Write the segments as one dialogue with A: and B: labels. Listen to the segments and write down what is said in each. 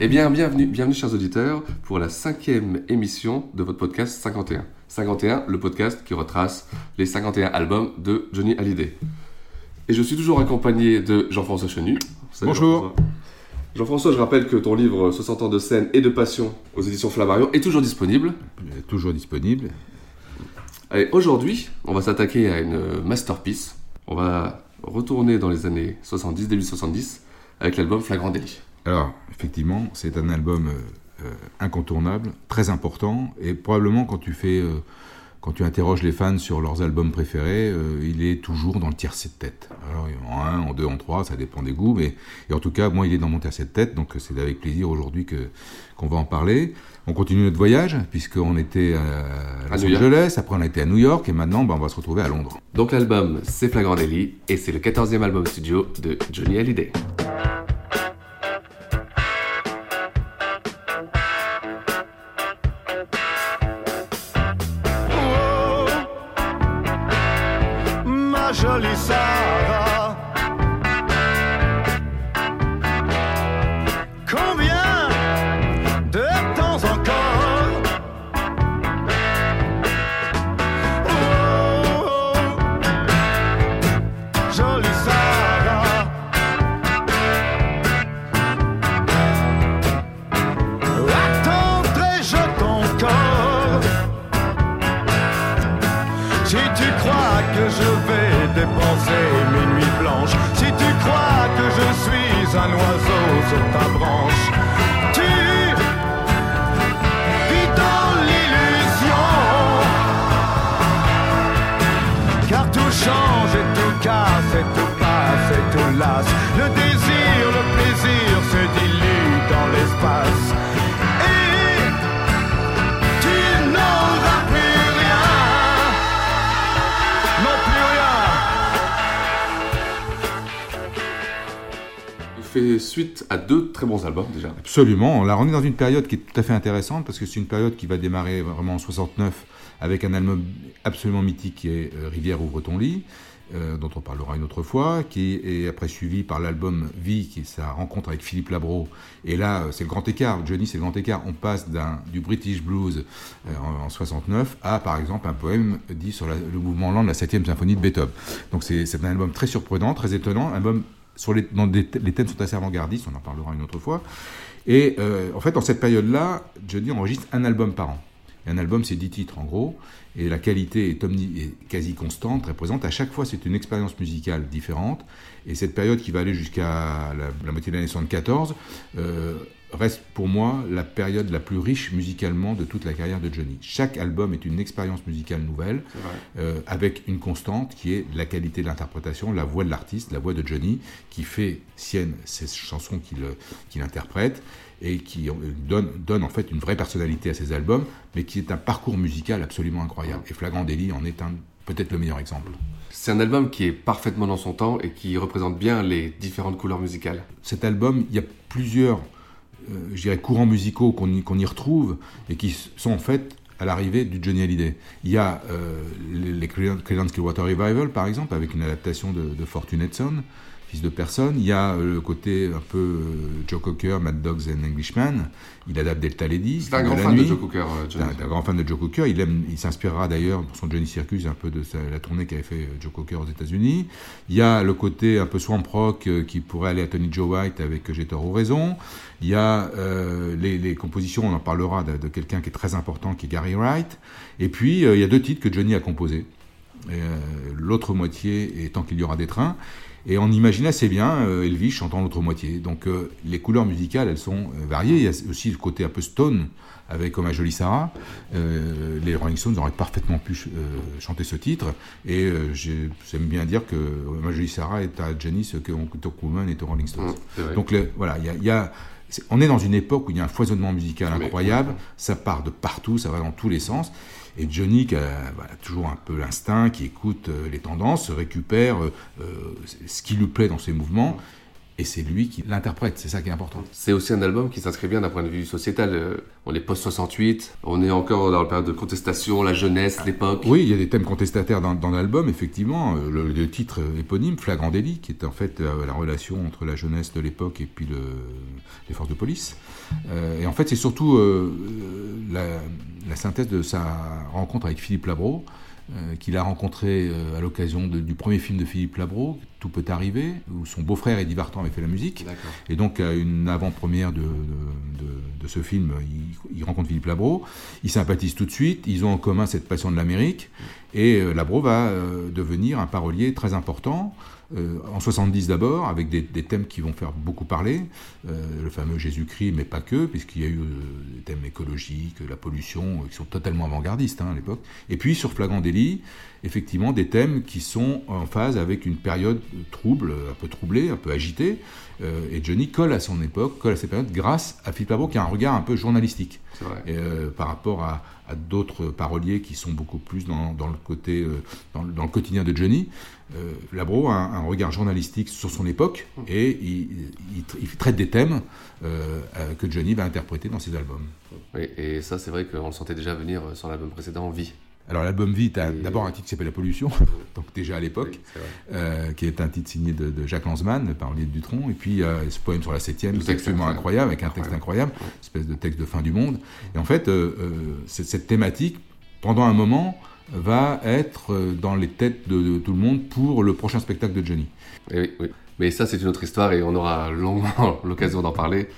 A: Eh bien, bienvenue, bienvenue chers auditeurs pour la cinquième émission de votre podcast 51. 51, le podcast qui retrace les 51 albums de Johnny Hallyday. Et je suis toujours accompagné de Jean-François Chenu. Salut,
B: Bonjour.
A: Jean-François. Je rappelle que ton livre 60 ans de scène et de passion aux éditions Flammarion est toujours disponible.
B: Il est toujours disponible.
A: Allez, aujourd'hui, on va s'attaquer à une masterpiece. On va retourner dans les années 70, début 70, avec l'album Flagrant Délit.
B: Alors, effectivement, c'est un album euh, euh, incontournable, très important, et probablement quand tu fais, euh, quand tu interroges les fans sur leurs albums préférés, euh, il est toujours dans le tiercé de tête. Alors, en 1, en 2, en 3, ça dépend des goûts, mais et en tout cas, moi, il est dans mon tiercé de tête, donc c'est avec plaisir aujourd'hui que qu'on va en parler. On continue notre voyage, puisqu'on était à,
A: À
B: Los. Angeles, après on a été à New York, et maintenant, ben, on va se retrouver à Londres.
A: Donc l'album, c'est Flagrant Délit, et c'est le 14e album studio de Johnny Hallyday. Albums déjà.
B: Absolument. Là, on est dans une période qui est tout à fait intéressante parce que c'est une période qui va démarrer vraiment en 69 avec un album absolument mythique qui est euh, Rivière ouvre ton lit, euh, dont on parlera une autre fois, qui est après suivi par l'album Vie, qui est sa rencontre avec Philippe Labro. Et là, euh, c'est le grand écart. Johnny, c'est le grand écart. On passe du British blues en, en 69 à, par exemple, un poème dit sur le mouvement lent de la 7e symphonie de Beethoven. Donc c'est un album très surprenant, très étonnant, un album sur les, les thèmes sont assez avant-gardistes, on en parlera une autre fois. Et euh, en fait, dans cette période-là, Johnny enregistre un album par an. Et un album, c'est 10 titres en gros, et la qualité est, quasi constante, très présente. À chaque fois, c'est une expérience musicale différente. Et cette période qui va aller jusqu'à la, moitié de l'année 74 euh, reste pour moi la période la plus riche musicalement de toute la carrière de Johnny. Chaque album est une expérience musicale nouvelle, euh, avec une constante qui est la qualité de l'interprétation, la voix de l'artiste, la voix de Johnny, qui fait sienne ces chansons qu'il euh, qu'il interprète et qui euh, donne, donne en fait une vraie personnalité à ses albums, mais qui est un parcours musical absolument incroyable. Et Flagrant Délit en est un peut-être le meilleur exemple.
A: C'est un album qui est parfaitement dans son temps et qui représente bien les différentes couleurs musicales.
B: Cet album, il y a plusieurs, dirais, courants musicaux qu'on y, retrouve et qui sont en fait à l'arrivée du Johnny Hallyday. Il y a euh, les, Creedence Clearwater Revival, par exemple, avec une adaptation de, de Fortune Son, fils de personne. Il y a euh, le côté un peu euh, Joe Cocker, Mad Dogs and Englishman. Il adapte Delta Lady.
A: C'est un grand fan de. Joe Cocker, euh,
B: C'est un, un grand fan de Joe Cocker. Il, aime, il s'inspirera d'ailleurs pour son Johnny Circus un peu de sa- la tournée qu'avait fait Joe Cocker aux États-Unis. Il y a le côté un peu swamp rock qui pourrait aller à Tony Joe White avec J'ai tort ou raison. Il y a euh, les, les compositions, on en parlera de, de quelqu'un qui est très important, qui est Gary Wright. Et puis euh, il y a deux titres que Johnny a composés. Euh, L'autre moitié est Tant qu'il y aura des trains. Et on imagine assez bien euh, Elvis chantant l'autre moitié. Donc euh, les couleurs musicales, elles sont euh, variées. Il y a aussi le côté un peu stone avec Comme à Jolie Sarah. Les Rolling Stones auraient parfaitement pu ch- chanter ce titre. Et j'ai- j'aime bien dire que à Jolie Sarah est à Jenny ce que Octo Coolman est aux Rolling Stones.
A: Mmh.
B: Donc voilà, il y a- on est dans une époque où il y a un foisonnement musical incroyable. Ça part de partout, ça va dans tous les sens. Et Johnny, qui a toujours un peu l'instinct, qui écoute euh, les tendances, récupère euh, euh, ce qui lui plaît dans ses mouvements, et c'est lui qui l'interprète. C'est ça qui est important.
A: C'est aussi un album qui s'inscrit bien d'un point de vue sociétal. Euh, On est post-68, on est encore dans la période de contestation, la jeunesse, l'époque.
B: Oui, il y a des thèmes contestataires dans, dans l'album, effectivement. Euh, Le, le titre éponyme, Flagrant délit, qui est en fait euh, la relation entre la jeunesse de l'époque et puis le- les forces de police. Euh, et en fait, c'est surtout euh, la, la synthèse de sa rencontre avec Philippe Labro, euh, qu'il a rencontré euh, à l'occasion du premier film de Philippe Labro, Tout peut arriver, où son beau-frère Eddie Vartan avait fait la musique. Et donc, à une avant-première de, de, de- de ce film, il, il rencontre Philippe Labro. Ils sympathisent tout de suite. Ils ont en commun cette passion de l'Amérique. Et euh, Labro va devenir un parolier très important. Euh, en 70 d'abord, avec des, des thèmes qui vont faire beaucoup parler, euh, le fameux Jésus-Christ, mais pas que, puisqu'il y a eu euh, des thèmes écologiques, la pollution, euh, qui sont totalement avant-gardistes hein, à l'époque. Et puis sur Flagrant délit, effectivement, des thèmes qui sont en phase avec une période trouble, un peu troublée, un peu agitée. Et Johnny colle à son époque, colle à cette période grâce à Philippe Labro qui a un regard un peu journalistique
A: C'est vrai.
B: Et, par rapport à, à d'autres paroliers qui sont beaucoup plus dans, le côté, euh, dans, le- quotidien de Johnny. Euh, Labro a un, regard journalistique sur son époque et il, traite des thèmes euh, euh, que Johnny va interpréter dans ses albums.
A: Et ça, c'est vrai qu'on le sentait déjà venir sur l'album précédent, Vie.
B: Alors l'album Vie, tu as
A: Et-
B: d'abord un titre qui s'appelle La pollution, donc déjà à l'époque.
A: Oui, c'est
B: euh, qui est un titre signé de, de Jacques Lanzmann, le parolier de Dutronc, et puis euh, ce poème sur la septième,
A: Le
B: qui est
A: texte
B: absolument
A: incroyable.
B: incroyable, avec un texte incroyable, espèce de texte de fin du monde. Et en fait, euh, euh, cette, thématique, pendant un moment, va être dans les têtes de, de tout le monde pour le prochain spectacle de Johnny.
A: Eh oui, oui. Mais ça, c'est une autre histoire et on aura longuement l'occasion d'en parler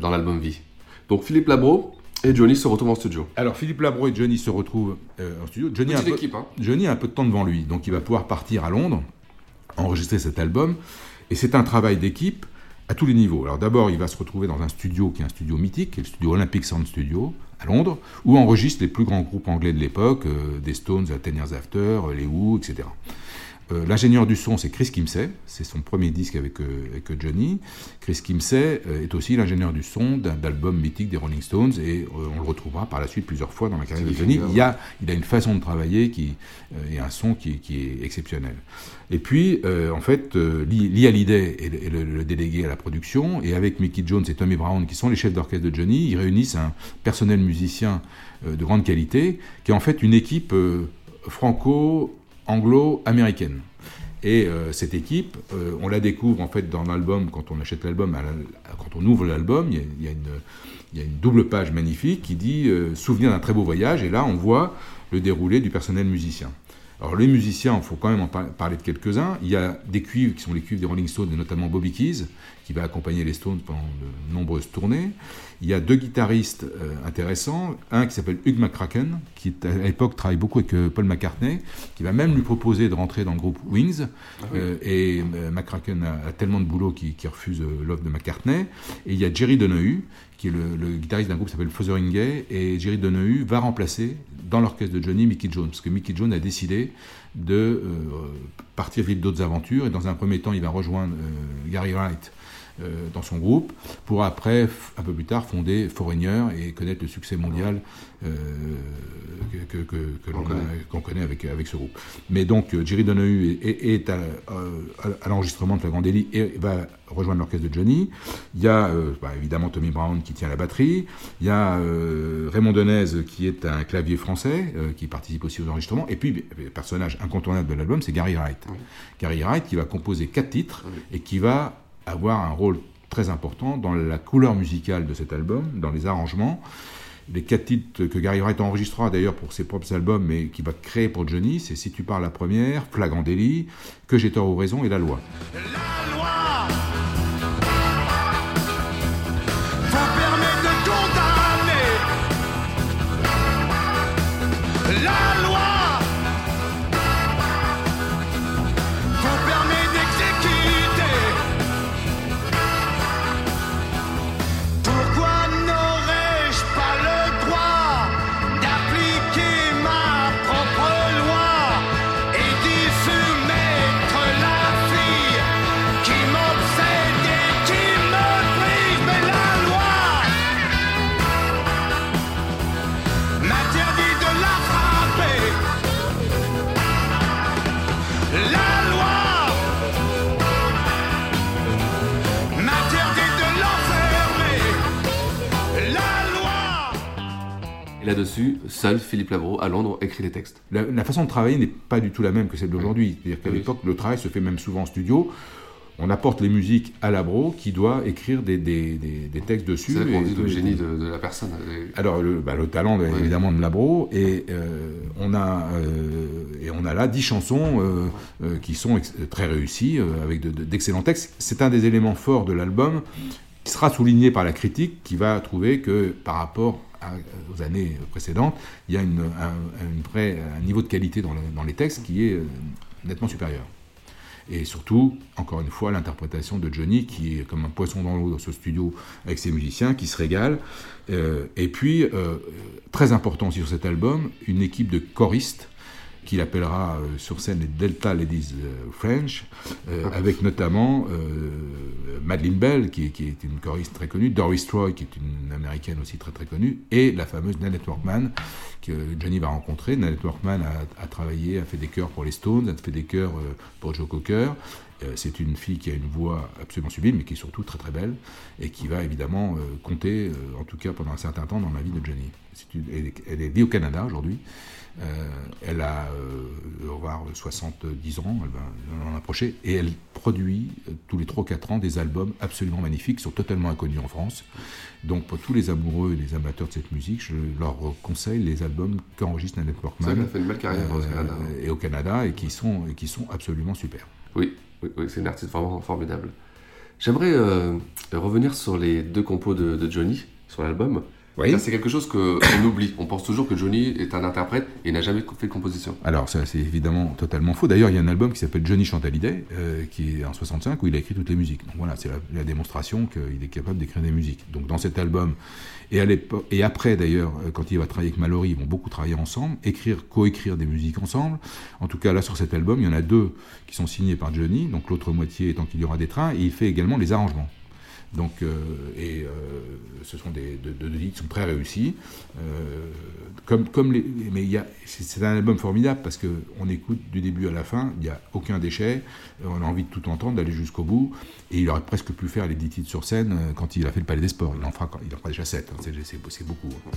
A: dans l'album Vie. Donc Philippe Labro et Johnny se retrouvent en studio.
B: Alors Philippe Labro et Johnny se retrouvent euh, en studio. Johnny a, peu,
A: équipe, hein.
B: Johnny a un peu de temps devant lui, donc il va pouvoir partir à Londres, enregistrer cet album. Et c'est un travail d'équipe à tous les niveaux. Alors d'abord, il va se retrouver dans un studio qui est un studio mythique, qui est le studio Olympic Sound Studio à Londres, où enregistrent les plus grands groupes anglais de l'époque, euh, des Stones, à Ten Years After, euh, les Who, etc. Euh, L'ingénieur du son, c'est Chris Kimsey. C'est son premier disque avec, euh, avec Johnny. Chris Kimsey euh, est aussi l'ingénieur du son d'un d'albums mythiques des Rolling Stones et on le retrouvera par la suite plusieurs fois dans la carrière de Johnny. Il, y a, il a une façon de travailler qui, et un son qui, qui est exceptionnel. Et puis, en fait, Lee, Hallyday est, le, est le- le délégué à la production et avec Mickey Jones et Tommy Brown, qui sont les chefs d'orchestre de Johnny, ils réunissent un personnel musicien de grande qualité qui est en fait une équipe euh, franco-anglo-américaine. Et euh, cette équipe, euh, on la découvre en fait dans l'album, quand on achète l'album, quand on ouvre l'album, il y a, il y a une, il y a une double page magnifique qui dit euh, Souvenir d'un très beau voyage, et là on voit le déroulé du personnel musicien. Alors les musiciens, il faut quand même en par- parler de quelques-uns. Il y a des cuivres qui sont les cuivres des Rolling Stones, et notamment Bobby Keys, qui va accompagner les Stones pendant de nombreuses tournées. Il y a deux guitaristes euh, intéressants, un qui s'appelle Hugh McCracken, qui à l'époque travaille beaucoup avec euh, Paul McCartney, qui va même lui proposer de rentrer dans le groupe Wings. Euh, et McCracken a, a tellement de boulot qu'il refuse l'offre de McCartney. Et il y a Jerry Donahue, qui est le, le guitariste d'un groupe qui s'appelle Fotheringay, et Jerry Donahue va remplacer dans l'orchestre de Johnny Mickey Jones, parce que Mickey Jones a décidé de euh, partir vivre d'autres aventures, et dans un premier temps, il va rejoindre euh, Gary Wright dans son groupe, pour après, un peu plus tard, fonder Foreigner et connaître le succès mondial euh, que, que, que, l'on qu'on connaît avec, avec ce groupe. Mais donc, Jerry Donahue est, est à, à l'enregistrement de Flagrant Délit et va rejoindre l'orchestre de Johnny. Il y a bah, évidemment Tommy Brown qui tient la batterie. Il y a Raymond Denez qui est un clavier français qui participe aussi aux enregistrements. Et puis, le personnage incontournable de l'album, c'est Gary Wright. Gary Wright qui va composer quatre titres et qui va avoir un rôle très important dans la couleur musicale de cet album, dans les arrangements. Les quatre titres que Gary Wright enregistrera d'ailleurs pour ses propres albums, mais qui va créer pour Johnny, c'est Si tu parles la première, Flagrant délit, Que j'ai tort ou raison et La loi.
C: La loi
A: seul Philippe Labro à Londres écrit les textes.
B: La, la façon de travailler n'est pas du tout la même que celle d'aujourd'hui. C'est-à-dire qu'à l'époque, le travail se fait même souvent en studio. On apporte les musiques à Labro qui doit écrire des, des- des- des textes dessus.
A: C'est qu'on dit le génie de, de la personne.
B: Alors le, bah, le talent de- évidemment de Labro et euh, on a euh, et on a là dix chansons euh, qui sont très réussies avec de- de- d'excellents textes. C'est un des éléments forts de l'album qui sera souligné par la critique qui va trouver que par rapport aux années précédentes, il y a un, niveau de qualité dans les textes qui est euh, nettement supérieur. Et surtout, encore une fois, l'interprétation de Johnny, qui est comme un poisson dans l'eau dans ce studio avec ses musiciens, qui se régale. Euh, et puis, euh, très important aussi sur cet album, une équipe de choristes qu'il appellera euh, sur scène les Delta Ladies euh, French, euh, avec notamment euh, Madeleine Bell, qui, est- qui est une choriste très connue, Doris Troy, qui est une américaine aussi très très connue, et la fameuse Nanette Workman, que Johnny va rencontrer. Nanette Workman a, a travaillé, a fait des chœurs pour les Stones, a fait des chœurs pour Joe Cocker. C'est une fille qui a une voix absolument sublime, mais qui est surtout très très belle, et qui va évidemment compter, en tout cas pendant un certain temps, dans la vie de Johnny. Une- elle, est- elle est au Canada aujourd'hui. Euh, elle a, euh, avoir 70 ans, elle va en approcher, et elle produit euh, tous les 3-4 ans des albums absolument magnifiques, qui sont totalement inconnus en France. Donc pour tous les amoureux et les amateurs de cette musique, je leur conseille les albums qu'enregistre Nanette Workman
A: qu'elle a fait une belle carrière au Canada.
B: et au Canada, et qui sont, et qui sont absolument super.
A: Oui, oui, oui, c'est une artiste vraiment formidable. J'aimerais euh, revenir sur les deux compos de, de Johnny sur l'album.
B: Oui.
A: C'est quelque chose qu'on oublie. On pense toujours que Johnny est un interprète et n'a jamais fait de composition.
B: Alors ça c'est évidemment totalement faux. D'ailleurs il y a un album qui s'appelle Johnny Chantalidé, euh, qui est en 65 où il a écrit toutes les musiques. Donc voilà, c'est la, la démonstration qu'il est capable d'écrire des musiques. Donc dans cet album et à et après d'ailleurs euh, quand il va travailler avec Mallory, ils vont beaucoup travailler ensemble, écrire, coécrire des musiques ensemble. En tout cas là sur cet album il y en a deux qui sont signés par Johnny, donc l'autre moitié étant qu'il y aura des trains et il fait également les arrangements. Donc, euh, et euh, ce sont des de, de- qui sont très réussis. Euh, comme, comme les, mais c'est, un album formidable parce que on écoute du début à la fin, il n'y a aucun déchet, on a envie de tout entendre, d'aller jusqu'au bout. Et il aurait presque pu faire les 10 titres sur scène quand il a fait le Palais des Sports. Il en fera, il en fera déjà 7, c'est, c'est, c'est beaucoup. hein.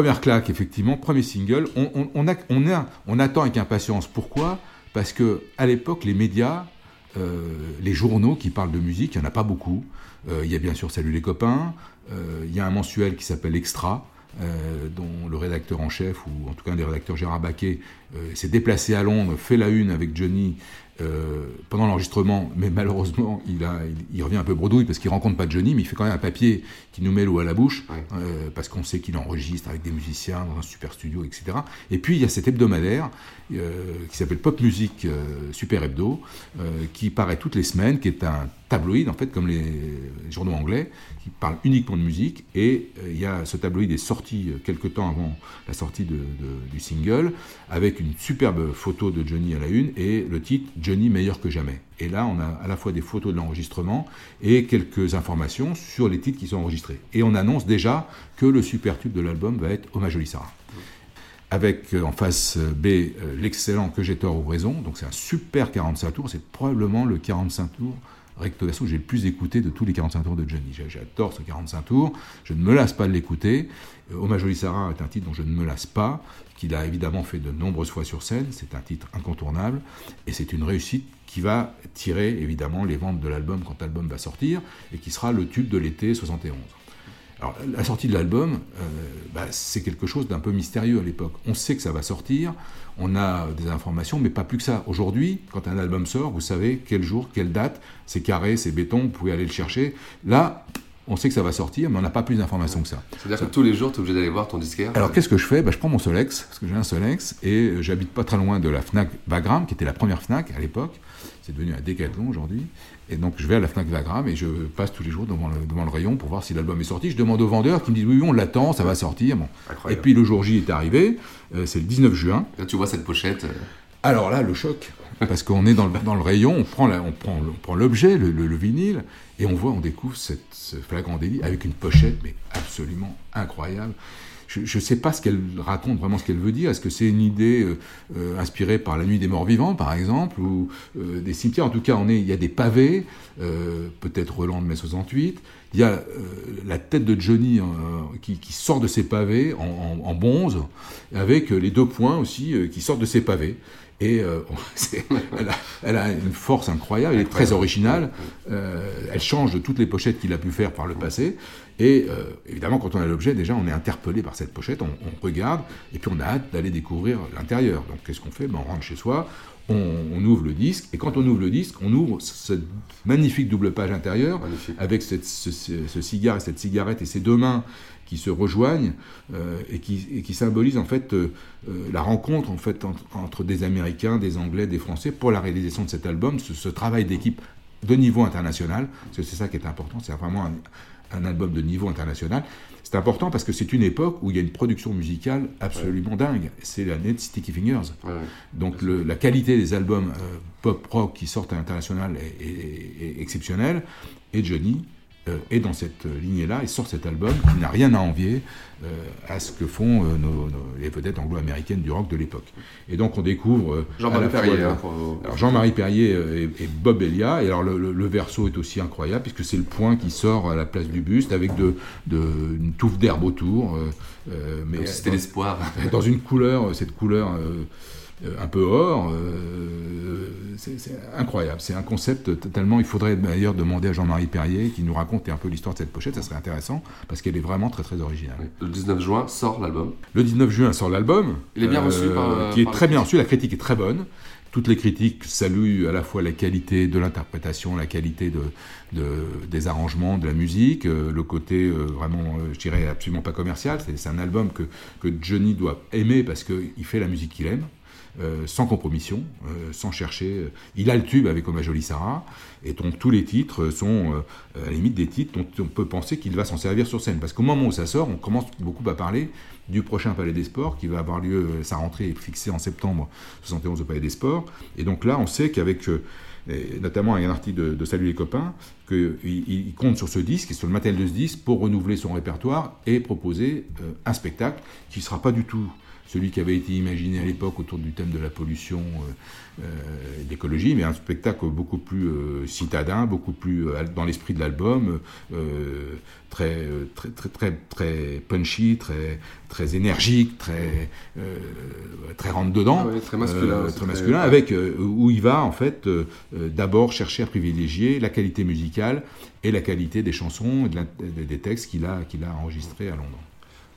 A: Première claque,
B: effectivement, premier single. On, attend avec impatience. Pourquoi? Parce que à l'époque, les médias, euh, les journaux qui parlent de musique, il n'y en a pas beaucoup. Euh, il y a bien sûr Salut les copains. Euh, il y a un mensuel qui s'appelle Extra. Dont le rédacteur en chef, ou en tout cas un des rédacteurs Gérard Baquet, s'est déplacé à Londres, fait la une avec Johnny euh, pendant l'enregistrement, mais malheureusement, il, a, il, il, revient un peu bredouille parce qu'il rencontre pas Johnny, mais il fait quand même un papier qui nous met l'eau à la bouche,
A: Ouais.
B: euh, parce qu'on sait qu'il enregistre avec des musiciens dans un super studio, etc. Et puis il y a cet hebdomadaire euh, qui s'appelle Pop Music Super Hebdo, qui paraît toutes les semaines, qui est un tabloïd, en fait, comme les, journaux anglais, qui parle uniquement de musique. Et il y a ce tabloïd est sorti quelques temps avant la sortie de, de- du single, avec une superbe photo de Johnny à la une et le titre Johnny meilleur que jamais. Et là, on a à la fois des photos de l'enregistrement et quelques informations sur les titres qui sont enregistrés. Et on annonce déjà que le super tube de l'album va être Hommage au Sarah avec euh, en face euh, B euh, l'excellent Que j'ai tort ou raison. Donc c'est un super 45 tours. C'est probablement le 45 tours recto verso que j'ai le plus écouté de tous les 45 tours de Johnny. J'adore ce 45 tours. Je ne me lasse pas de l'écouter. Hommage au Sarah est un titre dont je ne me lasse pas, qu'il a évidemment fait de nombreuses fois sur scène. C'est un titre incontournable et c'est une réussite qui va tirer évidemment les ventes de l'album quand l'album va sortir et qui sera le tube de l'été 71. Alors, la sortie de l'album, euh, bah, c'est quelque chose d'un peu mystérieux à l'époque. On sait que ça va sortir, on a des informations, mais pas plus que ça. Aujourd'hui, quand un album sort, vous savez quel jour, quelle date, c'est carré, c'est béton, vous pouvez aller le chercher. Là, on sait que ça va sortir, mais on n'a pas plus d'informations que ça.
A: C'est-à-dire que tous les jours, tu es obligé d'aller voir ton disquaire.
B: Alors qu'est-ce que je fais? Bah, Je prends mon Solex, parce que j'ai un Solex, et euh, j'habite pas très loin de la Fnac Vagram, qui était la première Fnac à l'époque. C'est devenu un Decathlon aujourd'hui. Et donc je vais à la Fnac Vagram et je passe tous les jours devant le, devant le rayon pour voir si l'album est sorti. Je demande au vendeur qui me dit oui, oui, on l'attend, ça va sortir. Bon. Et puis le jour J est arrivé, euh, c'est le 19 juin.
A: Là, tu vois cette pochette. euh,
B: Alors là, le choc, parce qu'on est dans le, rayon, on prend, l'objet, le, le- le vinyle, et on voit, on découvre cette, ce flagrant délit avec une pochette, mais absolument incroyable. Je ne sais pas ce qu'elle raconte, vraiment ce qu'elle veut dire. Est-ce que c'est une idée euh, euh, inspirée par La Nuit des Morts Vivants, par exemple, ou euh, des cimetières? En tout cas, on il y a des pavés, peut-être Roland de mai 68. Il y a la tête de Johnny qui, sort de ses pavés en, bonze, avec les deux points aussi qui sortent de ses pavés. Et euh, elle, a, elle a une force incroyable, elle est très originale. Euh, elle change de toutes les pochettes qu'il a pu faire par le passé. Et euh, évidemment, quand on a l'objet, déjà, on est interpellé par cette pochette, on, on regarde, et puis on a hâte d'aller découvrir l'intérieur. Donc, qu'est-ce qu'on fait? Ben, On rentre chez soi, on, on ouvre le disque, et quand on ouvre le disque, on ouvre cette magnifique double page intérieure,
A: Magnifique.
B: avec cette- ce, ce- ce cigare et cette cigarette et ces deux mains qui se rejoignent euh, et, qui, et qui symbolisent en fait euh, euh, la rencontre en fait entre, entre des Américains, des Anglais, des Français pour la réalisation de cet album, ce, ce travail d'équipe de niveau international, parce que c'est ça qui est important, c'est vraiment un, un album de niveau international. C'est important parce que c'est une époque où il y a une production musicale absolument dingue. C'est l'année de Sticky Fingers.
A: Ouais.
B: Donc le- la qualité des albums euh, pop rock qui sortent à l'international est, est- est exceptionnelle. Et Johnny est dans cette euh, lignée-là et sort cet album qui n'a rien à envier euh, à ce que font euh, nos, nos- les vedettes anglo-américaines du rock de l'époque. Et donc on découvre euh,
A: Jean-Marie Perrier, hein, pour-
B: alors Jean-Marie Perrier euh, et, et Bob Elia. Et alors le, le- le verso est aussi incroyable puisque c'est le point qui sort à la place du buste avec de, de- une touffe d'herbe autour. euh, euh, mais
A: c'était l'espoir.
B: dans une couleur, cette couleur euh, euh, un peu or, euh, c'est incroyable. C'est un concept totalement. Il faudrait d'ailleurs demander à Jean-Marie Perrier qui nous raconte un peu l'histoire de cette pochette. Ça serait intéressant parce qu'elle est vraiment très très originale.
A: Le 19 juin sort l'album.
B: Le 19 juin sort l'album. euh,
A: Il est bien reçu par-
B: Qui est
A: par
B: très bien reçu. La critique est très bonne. Toutes les critiques saluent à la fois la qualité de l'interprétation, la qualité de, de- des arrangements, de la musique, euh, le côté euh, vraiment, euh, je dirais, absolument pas commercial. C'est c'est un album que, que Johnny doit aimer parce qu'il fait la musique qu'il aime. Euh, sans compromission, euh, sans chercher. euh, Il a le tube avec Hommage Jolie Sarah, et donc tous les titres sont à la limite des titres dont on peut penser qu'il va s'en servir sur scène. Parce qu'au moment où ça sort, on commence beaucoup à parler du prochain Palais des Sports qui va avoir lieu, sa rentrée est fixée en septembre 71 au Palais des Sports. Et donc là, on sait qu'avec, notamment avec un article de, Salut les copains, qu'il il- il compte sur ce disque sur le matériel de ce disque pour renouveler son répertoire et proposer un spectacle qui ne sera pas du tout celui qui avait été imaginé à l'époque autour du thème de la pollution et de l'écologie, mais un spectacle beaucoup plus citadin, beaucoup plus dans l'esprit de l'album, très, très, très, très, très punchy, très, très énergique, très, très rentre dedans,
A: Ah très masculin,
B: très masculin, avec où il va en fait d'abord chercher à privilégier la qualité musicale et la qualité des chansons et de la, des textes qu'il a, qu'il a enregistrés à Londres.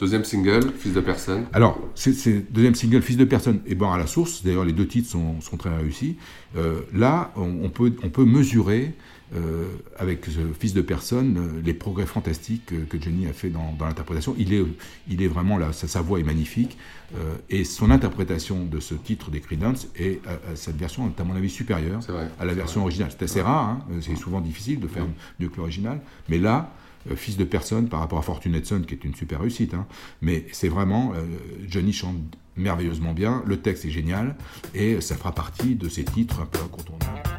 A: Deuxième single, Fils de personne.
B: Alors, c'est deuxième single, Fils de personne et Bon à la source. D'ailleurs, les deux titres sont, sont très réussis. Euh, là, on, on, peut, on peut mesurer euh, avec ce Fils de personne euh, les progrès fantastiques que, que Johnny a fait dans, dans l'interprétation. Il est, il est vraiment là, sa, sa voix est magnifique euh, et son interprétation de ce titre des Creedence est à, à cette version est à mon avis supérieure
A: vrai,
B: à la version
A: vrai.
B: originale. C'est assez rare, hein, c'est souvent difficile de faire mieux que l'original, mais là fils de personne par rapport à Fortunate Son, qui est une super réussite. Hein. Mais c'est vraiment, euh, Johnny chante merveilleusement bien, le texte est génial, et ça fera partie de ces titres un peu incontournables.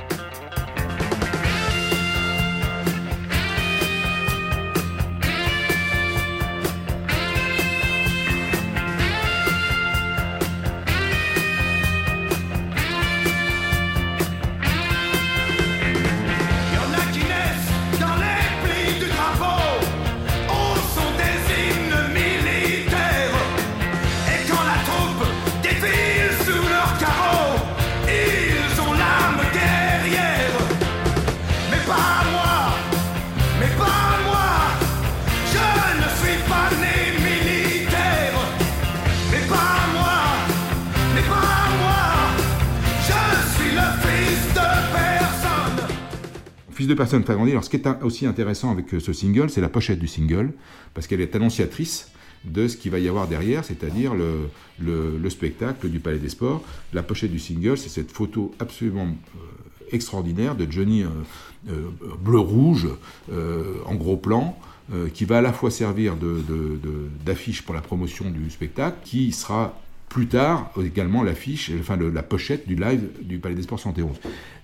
B: Fils de personne très grandi. Alors, ce qui est aussi intéressant avec ce single, c'est la pochette du single, parce qu'elle est annonciatrice de ce qu'il va y avoir derrière, c'est-à-dire le, le, le, spectacle du Palais des Sports. La pochette du single, c'est cette photo absolument euh, extraordinaire de Johnny euh, euh, bleu-rouge en gros plan. qui va à la fois servir d'affiche pour la promotion du spectacle, qui sera plus tard également l'affiche, enfin la pochette du live du Palais des Sports 71.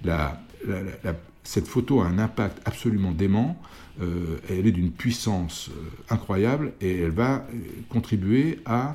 B: La, la, la, cette photo a un impact absolument dément, euh, elle est d'une puissance euh, incroyable et elle va euh, contribuer à,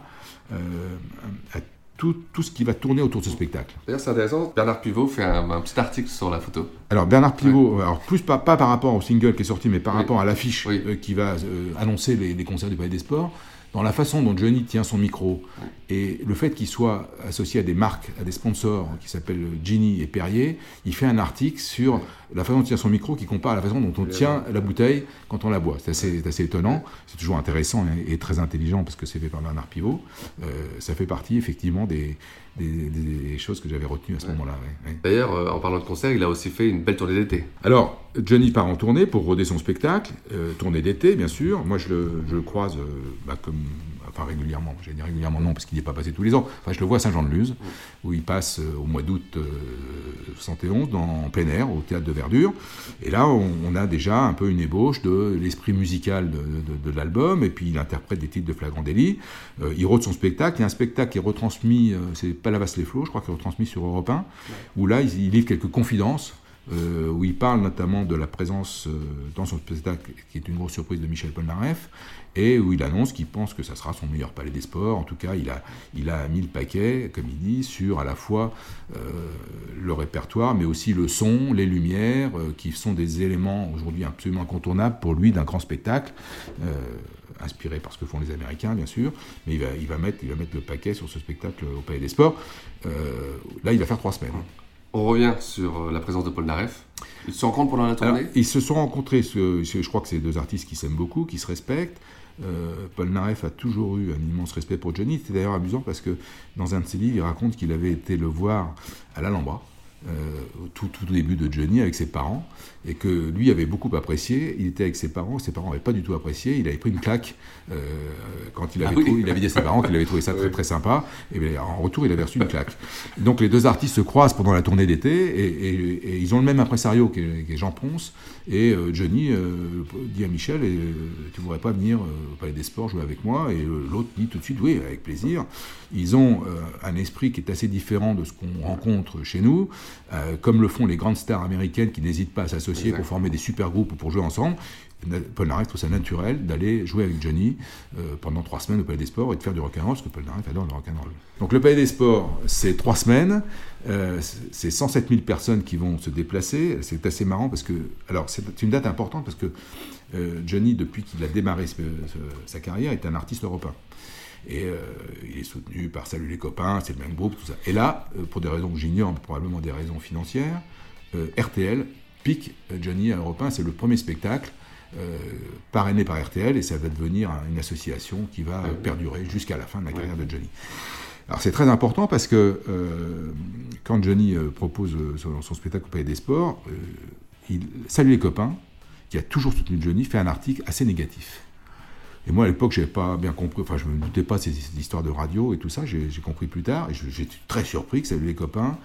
B: à tout, tout, ce qui va tourner autour de ce spectacle.
A: D'ailleurs, c'est intéressant, Bernard Pivot fait un, un, petit article sur la photo.
B: Alors, Bernard Pivot, ouais. alors plus pas, pas, par rapport au single qui est sorti, mais par
A: oui.
B: rapport à l'affiche
A: oui.
B: qui va annoncer les, les, concerts du Palais des Sports, dans la façon dont Johnny tient son micro et le fait qu'il soit associé à des marques, à des sponsors qui s'appellent Ginny et Perrier, il fait un article sur la façon dont il tient son micro qui compare à la façon dont on tient la bouteille quand on la boit. C'est assez, assez, étonnant, c'est toujours intéressant et, et, très intelligent parce que c'est fait par Bernard Pivot. Euh, ça fait partie effectivement des, des, des choses que j'avais retenues à ce ouais. moment-là.
A: Ouais, ouais. D'ailleurs, euh, en parlant de concert, il a aussi fait une belle tournée d'été.
B: Alors, Johnny part en tournée pour roder son spectacle, euh, tournée d'été bien sûr. Moi je le, je le croise bah, comme, enfin régulièrement, j'allais dire régulièrement non parce qu'il n'y est pas passé tous les ans. Enfin je le vois à Saint-Jean-de-Luz où il passe euh, au mois d'août 71 dans, en plein air au théâtre de Verdure. Et là on, on a déjà un peu une ébauche de l'esprit musical de, de, de l'album et puis il interprète des titres de Flagrant délit. Euh, il rôde son spectacle. Il y a un spectacle qui est retransmis, euh, c'est Palavas les Flots, je crois qu'il est retransmis sur Europe 1, où là il, il livre quelques confidences euh, où il parle notamment de la présence euh, dans son spectacle, qui est une grosse surprise de Michel Polnareff, et où il annonce qu'il pense que ça sera son meilleur palais des sports. En tout cas, il a, mis le paquet, comme il dit, sur à la fois euh, le répertoire, mais aussi le son, les lumières, qui sont des éléments aujourd'hui absolument incontournables pour lui d'un grand spectacle inspiré par ce que font les Américains, bien sûr, mais il va, mettre, il va mettre le paquet sur ce spectacle au Palais des Sports. Là, il va faire trois semaines.
A: On revient sur la présence de Paul Naref. Ils se rencontrent pendant la tournée?
B: Alors, Ils se sont rencontrés, je crois que c'est deux artistes qui s'aiment beaucoup, qui se respectent. Euh, Paul Naref a toujours eu un immense respect pour Johnny. C'était d'ailleurs amusant parce que dans un de ses livres, il raconte qu'il avait été le voir à l'Alhambra. Euh, au tout, tout début de Johnny avec ses parents et que lui avait beaucoup apprécié. Il était avec ses parents, ses parents n'avaient pas du tout apprécié. Il avait pris une claque euh, quand il avait, ah oui. il avait dit à ses parents qu'il avait trouvé ça très très sympa. Et bien, en retour, il avait reçu une claque. Donc les deux artistes se croisent pendant la tournée d'été et, et, et, ils ont le même impresario qu'est Jean Ponce. Et euh, Johnny dit à Michel Tu voudrais pas venir au Palais des Sports jouer avec moi? Et l'autre dit tout de suite Oui, avec plaisir. Ils ont un esprit qui est assez différent de ce qu'on rencontre chez nous. euh, comme le font les grandes stars américaines qui n'hésitent pas à s'associer pour former des super groupes ou pour jouer ensemble. Paul Naref trouve ça naturel d'aller jouer avec Johnny euh, pendant trois semaines au Palais des Sports et de faire du rock'n'roll, parce que Paul Naref adore le rock'n'roll. Donc le Palais des Sports, c'est trois semaines, euh, c'est 107 000 personnes qui vont se déplacer. C'est assez marrant parce que, alors c'est une date importante parce que euh, Johnny, depuis qu'il a démarré sa carrière, est un artiste européen. Et il est soutenu par Salut les copains, c'est le même groupe, tout ça. Et là, pour des raisons que j'ignore, probablement des raisons financières, RTL pique Johnny à Europe c'est le premier spectacle euh, parrainé par RTL, et ça va devenir une association qui va perdurer jusqu'à la fin de la carrière de Johnny. Alors c'est très important parce que euh, quand Johnny euh, propose son, spectacle au Palais des Sports, il salue les copains, qui a toujours soutenu Johnny, fait un article assez négatif. Et moi, à l'époque, je n'avais pas bien compris, enfin, je ne me doutais pas ces, histoires de radio et tout ça, j'ai compris plus tard, et j'étais très surpris que Salut les copains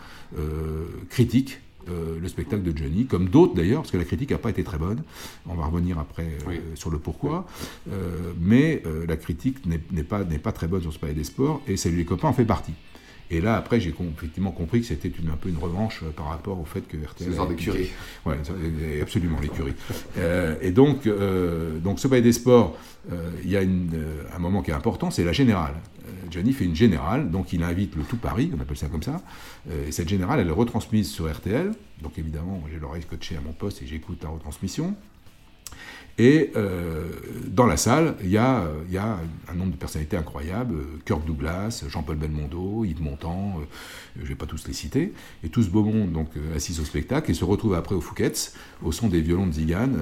B: critique euh, le spectacle de Johnny, comme d'autres d'ailleurs, parce que la critique n'a pas été très bonne. On va revenir après euh, sur le pourquoi. Euh, mais la critique n'est pas, pas très bonne sur ce palais des sports, et Salut les copains en fait partie. Et là, après, j'ai effectivement compris que c'était un peu une revanche par rapport au fait que RTL.
A: C'est une d'écurie.
B: Oui, absolument, l'écurie. et donc, donc, ce palais des sports, il y a un moment qui est important, c'est la générale. Johnny fait une générale, donc il invite le tout Paris, on appelle ça comme ça, euh, et cette générale, elle est retransmise sur RTL, donc évidemment, j'ai l'oreille scotchée à mon poste et j'écoute la retransmission. Et euh, dans la salle, il y, a, un nombre de personnalités incroyables, Kirk Douglas, Jean-Paul Belmondo, Yves Montand, euh, je ne vais pas tous les citer, et tout ce beau donc, euh, assis au spectacle et se retrouve après au Fouquet's, au son des violons de Zigane,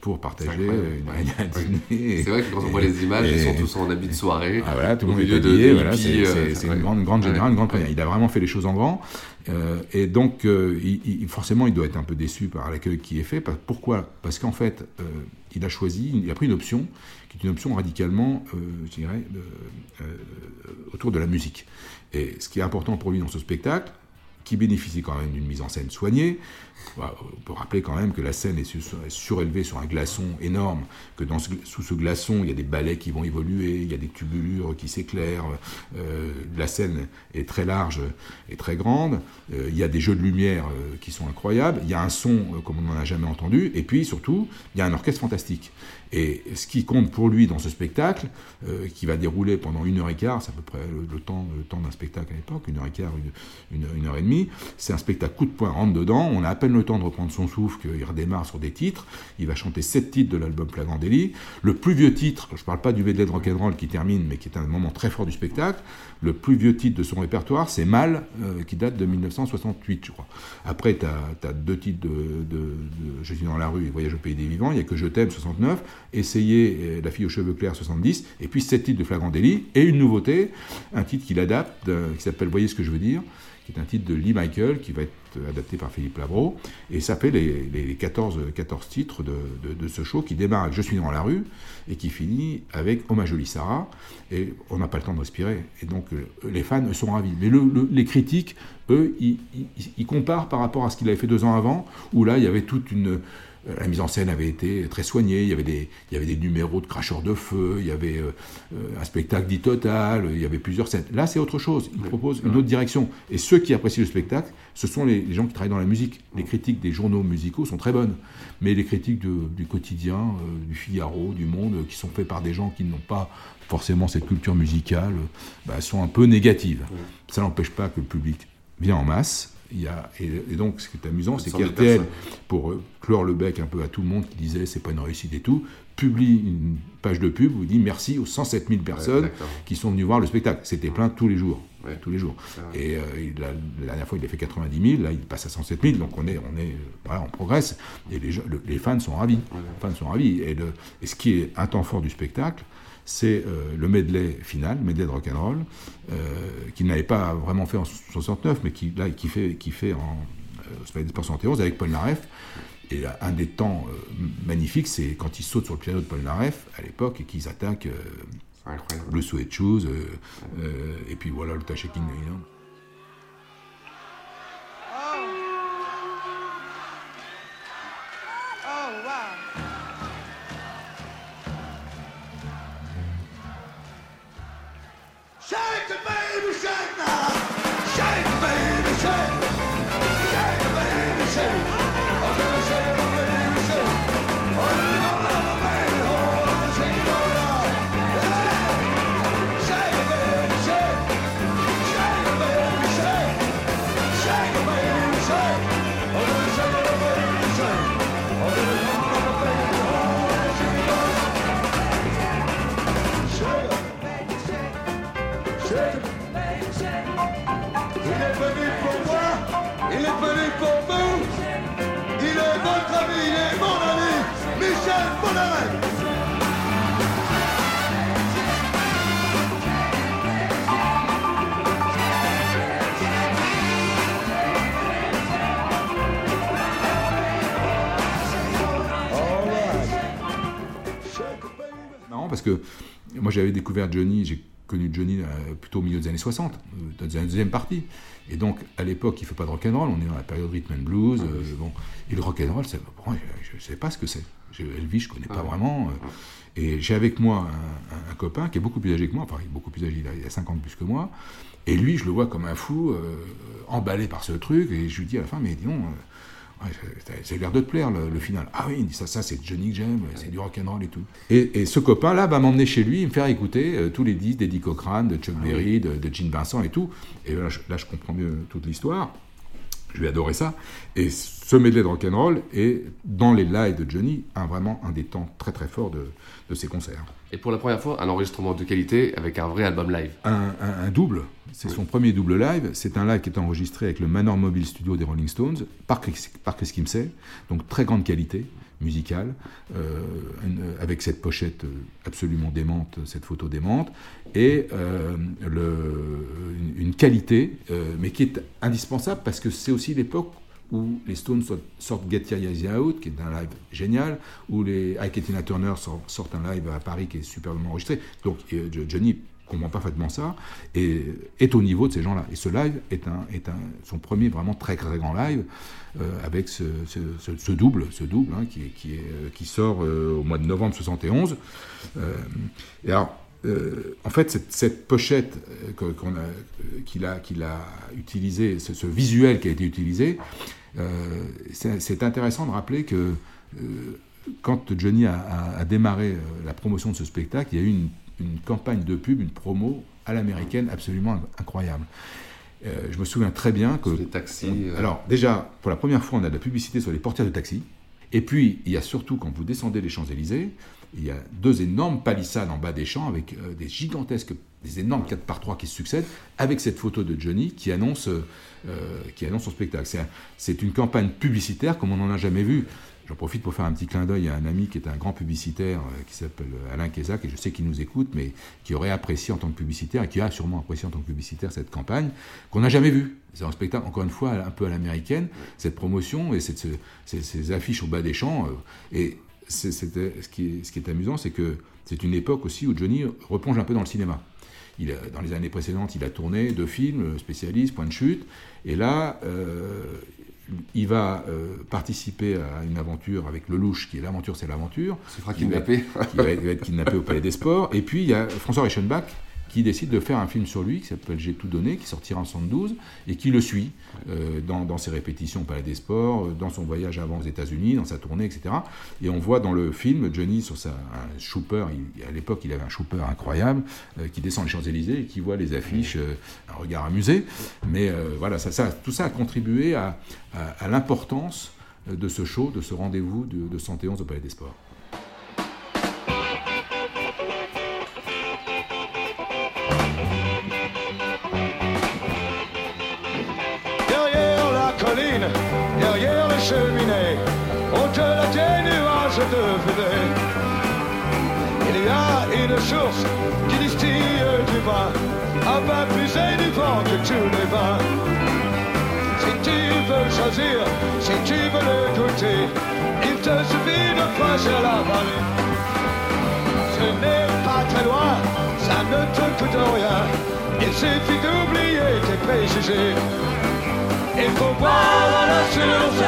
B: pour partager une,
A: un dîner. C'est vrai que quand on voit les images, ils sont tous en habit de soirée.
B: Ah, voilà, tout le monde est habillé, voilà, c'est une grande, grande générale, une grande première. Il a vraiment fait les choses en grand. Euh, et donc, euh, il, forcément, il doit être un peu déçu par l'accueil qui est fait. Pourquoi? Parce qu'en fait, euh, il a choisi, il a pris une option qui est une option radicalement, je dirais, autour de la musique. Et ce qui est important pour lui dans ce spectacle, qui bénéficie quand même d'une mise en scène soignée. On peut rappeler quand même que la scène est surélevée sur un glaçon énorme, que dans sous ce glaçon, il y a des balais qui vont évoluer, il y a des tubulures qui s'éclairent, euh, la scène est très large et très grande, euh, il y a des jeux de lumière euh, qui sont incroyables, il y a un son comme on n'en a jamais entendu, et puis surtout, il y a un orchestre fantastique. Et ce qui compte pour lui dans ce spectacle, qui va dérouler pendant une heure et quart, c'est à peu près le, temps, le temps d'un spectacle à l'époque, une heure et quart, une, une heure et demie, c'est un spectacle coup de poing, rentre dedans. On a à peine le temps de reprendre son souffle qu'il redémarre sur des titres. Il va chanter sept titres de l'album Plagandelli. Le plus vieux titre, je ne parle pas du medley de rock'n'roll qui termine, mais qui est un moment très fort du spectacle. Le plus vieux titre de son répertoire, c'est Mal, euh, qui date de 1968, je crois. Après, tu as, deux titres de, Je suis dans la rue et Voyage au pays des vivants. Il n'y a que Je t'aime, 69. Essayer euh, La fille aux cheveux clairs, 70. Et puis sept titres de Flagrant Et une nouveauté, un titre qu'il adapte, euh, qui s'appelle Voyez ce que je veux dire qui est un titre de Lee Michael, qui va être adapté par Philippe Labro, et ça fait les, 14, 14 titres de, ce show qui démarre avec Je suis dans la rue, et qui finit avec Hommage Jolie Sarah, et on n'a pas le temps de respirer. Et donc euh, les fans sont ravis. Mais les critiques, eux, ils, comparent par rapport à ce qu'il avait fait deux ans avant, où là, il y avait toute une la mise en scène avait été très soignée, il y avait des, il y avait des numéros de cracheurs de feu, il y avait euh, euh, un spectacle dit total, il y avait plusieurs scènes. Là, c'est autre chose, il propose une autre direction. Et ceux qui apprécient le spectacle, ce sont les, gens qui travaillent dans la musique. Les critiques des journaux musicaux sont très bonnes, mais les critiques du quotidien, du Figaro, du Monde, qui sont faites par des gens qui n'ont pas forcément cette culture musicale, bah, sont un peu négatives. Ça n'empêche pas que le public vient en masse, il y a, et, donc, ce qui est amusant, c'est qu'RTL, pour euh, clore le bec un peu à tout le monde qui disait c'est pas une réussite et tout, publie une page de pub où il dit merci aux 107 000 personnes qui sont venues voir le spectacle. C'était plein tous les jours. Tous les jours. Et euh, la, dernière fois, il a fait 90 000, là, il passe à 107 000, donc on est, on est, voilà, on progresse. Et les, les fans sont ravis. Les fans sont ravis. Et, le, et ce qui est un temps fort du spectacle, c'est euh, le medley final, le medley de rock'n'roll, euh, qu'il n'avait pas vraiment fait en 69, mais qui, là, qui fait, qui fait en euh, 71 avec Paul Naref. Et un des temps euh, magnifiques, c'est quand ils sautent sur le piano de Paul Naref à l'époque et qu'ils attaquent le Sweat Shoes, et puis voilà le
C: it,
B: parce que moi j'avais découvert Johnny, j'ai connu Johnny euh, plutôt au milieu des années 60, euh, dans la deuxième partie. Et donc, à l'époque, il ne fait pas de rock'n'roll, on est dans la période rhythm and blues. euh, bon. Et le rock'n'roll, c'est- bon, je ne sais pas ce que c'est. Elvis, je ne connais pas vraiment. euh. Et j'ai avec moi un, un- un copain qui est beaucoup plus âgé que moi, enfin, il est beaucoup plus âgé, il a, il a 50 plus que moi. Et lui, je le vois comme un fou, euh, emballé par ce truc. Et je lui dis à la fin, mais dis donc, euh, ça- a l'air de te plaire le, le final. Ah oui, il me dit ça, ça c'est Johnny que j'aime, c'est du rock'n'roll et tout. Et, et ce copain-là va m'emmener chez lui, me faire écouter euh, tous les disques d'Eddie Cochrane, de Chuck Berry, de, de Gene Vincent et tout. Et là, je, là, je comprends mieux toute l'histoire. Je vais adorer ça. Et ce medley de rock'n'roll est, dans les lives de Johnny, un, vraiment un des temps très très forts de, de ses concerts.
A: Et pour la première fois, un enregistrement de qualité avec un vrai album live.
B: Un, un- un double, c'est son premier double live. C'est un live qui est enregistré avec le Manor Mobile Studio des Rolling Stones par Chris, par Chris Kimsey, donc très grande qualité musicale, euh, une- avec cette pochette euh, absolument démente, cette photo démente, et euh, le- une, qualité, euh, mais qui est indispensable parce que c'est aussi l'époque où les Stones sortent- Get Your Eyes Out, qui est un live génial, où les Ike et Tina Turner sor- sortent un live à Paris qui est superbement enregistré. Donc euh, Jo- Johnny comprend parfaitement ça et est au niveau de ces gens-là. Et ce live est, un, est un, son premier vraiment très très grand live euh, avec ce, double, ce double hein, qui, qui, euh, qui sort euh, au mois de novembre 71. Euh, et alors, en fait, cette, cette pochette qu'on a, qu'il a, qu'il a utilisé, ce, visuel qui a été utilisé, c'est intéressant de rappeler que quand Johnny a, a- démarré la promotion de ce spectacle, il y a eu une, une campagne de pub, une promo à l'américaine absolument inc- incroyable. Euh, je me souviens très bien que...
A: Sur les taxis,
B: on-
A: euh.
B: alors, déjà, pour la première fois, on a de la publicité sur les portières de taxi. Et puis, il y a surtout, quand vous descendez les Champs-Élysées, il y a deux énormes palissades en bas des champs avec euh, des gigantesques, des énormes 4 par 3 qui se succèdent, avec cette photo de Johnny qui annonce, qui annonce son spectacle. C'est un- C'est une campagne publicitaire comme on n'en a jamais vu. J'en profite pour faire un petit clin d'œil à un ami qui est un grand publicitaire euh, qui s'appelle Alain Kézac, et je sais qu'il nous écoute, mais qui aurait apprécié en tant que publicitaire, et qui a sûrement apprécié en tant que publicitaire cette campagne, qu'on n'a jamais vue. C'est un spectacle, encore une fois, un peu à l'américaine, cette promotion et ces, affiches au bas des champs. euh, et c'était- ce, qui est, amusant, c'est que c'est une époque aussi où Johnny replonge un peu dans le cinéma. Il dans les années précédentes, il a tourné deux films, Spécialiste, Point de chute, et là, euh, il va euh, participer à une aventure avec Lelouch, qui est l'aventure, c'est l'aventure. Va, être- va être kidnappé au Palais des Sports. Et puis, il y a François Reichenbach qui décide de faire un film sur lui qui s'appelle J'ai tout donné, qui sortira en 72 et qui le suit euh, dans, dans ses répétitions au Palais des Sports, euh, dans son voyage avant aux États-Unis, dans sa tournée, etc. Et on voit dans le film Johnny sur sa un chooper, il- à l'époque il avait un chooper incroyable, euh, qui descend les Champs-Élysées et qui voit les affiches, euh, un regard amusé. Mais voilà, ça, ça- tout ça a contribué à, à- à l'importance de ce show, de ce rendez-vous de, de 111 au Palais des Sports.
C: Source qui distille du vin, un vin plus édifiant que tous les vins. Si tu veux choisir, si tu veux le goûter, il te suffit de franchir la vallée. Ce n'est pas très loin, ça ne te coûte rien, il suffit d'oublier tes préjugés. Il faut boire à la source,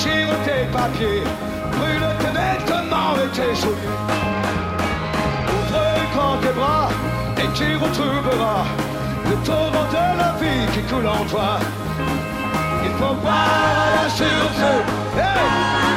C: déchire tes papiers, brûle tes vêtements et tes souliers. Ouvre grand tes bras et tu retrouveras le torrent de la vie qui coule en toi. Il faut à la source. hey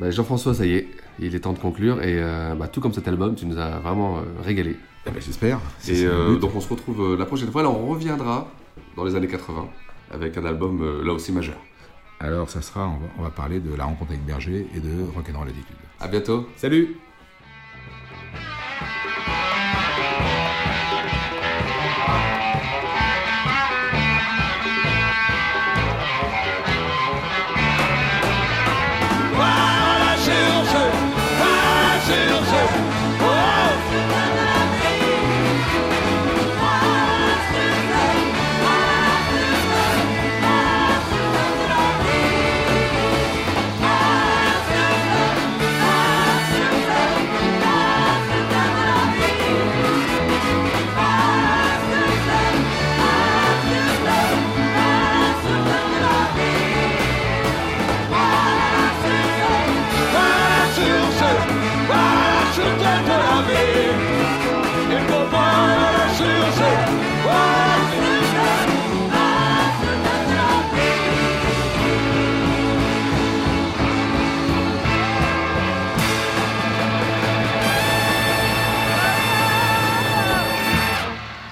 C: la
A: Jean-François, ça y est, il est temps de conclure et euh, bah, tout comme cet album, tu nous as vraiment euh, régalé.
B: J'espère.
A: Et euh, donc on se retrouve la prochaine fois, là on reviendra dans les années 80 avec un album là aussi majeur.
B: Alors ça sera, on va, parler de la rencontre avec Berger et de Rock'n'Roll Attitude.
A: À bientôt.
B: Salut